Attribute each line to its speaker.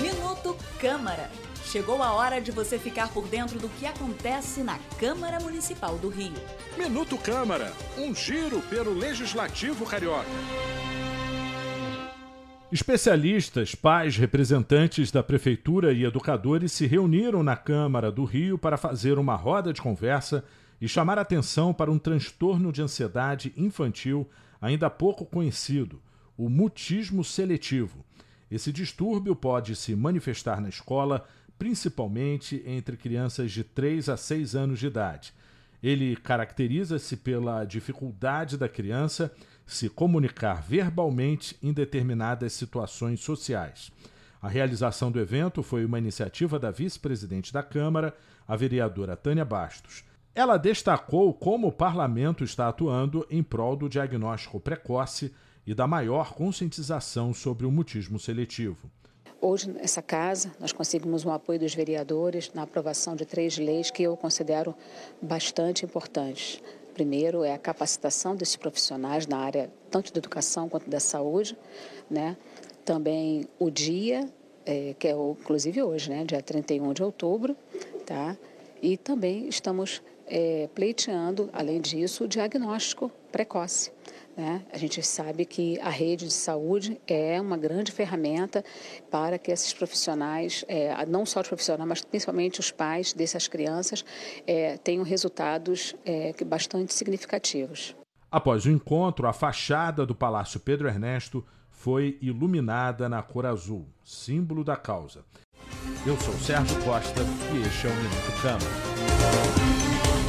Speaker 1: Minuto Câmara. Chegou a hora de você ficar por dentro do que acontece na Câmara Municipal do Rio.
Speaker 2: Minuto Câmara, um giro pelo Legislativo Carioca. Especialistas, pais, representantes da Prefeitura e educadores se reuniram na Câmara do Rio para fazer uma roda de conversa e chamar atenção para um transtorno de ansiedade infantil ainda pouco conhecido, o mutismo seletivo. Esse distúrbio pode se manifestar na escola principalmente entre crianças de 3 a 6 anos de idade. Ele caracteriza-se pela dificuldade da criança se comunicar verbalmente em determinadas situações sociais. A realização do evento foi uma iniciativa da vice-presidente da Câmara, a vereadora Tânia Bastos. Ela destacou como o parlamento está atuando em prol do diagnóstico precoce e da maior conscientização sobre o mutismo seletivo.
Speaker 3: Hoje, nessa casa, nós conseguimos um apoio dos vereadores na aprovação de três leis que eu considero bastante importantes. Primeiro é a capacitação desses profissionais na área tanto da educação quanto da saúde, né? Também o dia, é, que é o, inclusive hoje, né? Dia 31 de outubro, tá? E também estamos é, pleiteando, além disso, o diagnóstico precoce. Né? A gente sabe que a rede de saúde é uma grande ferramenta para que esses profissionais, é, não só os profissionais, mas principalmente os pais dessas crianças, é, tenham resultados é, bastante significativos.
Speaker 2: Após o encontro, a fachada do Palácio Pedro Ernesto foi iluminada na cor azul, símbolo da causa. Eu sou Sérgio Costa e este é o Minuto Câmara.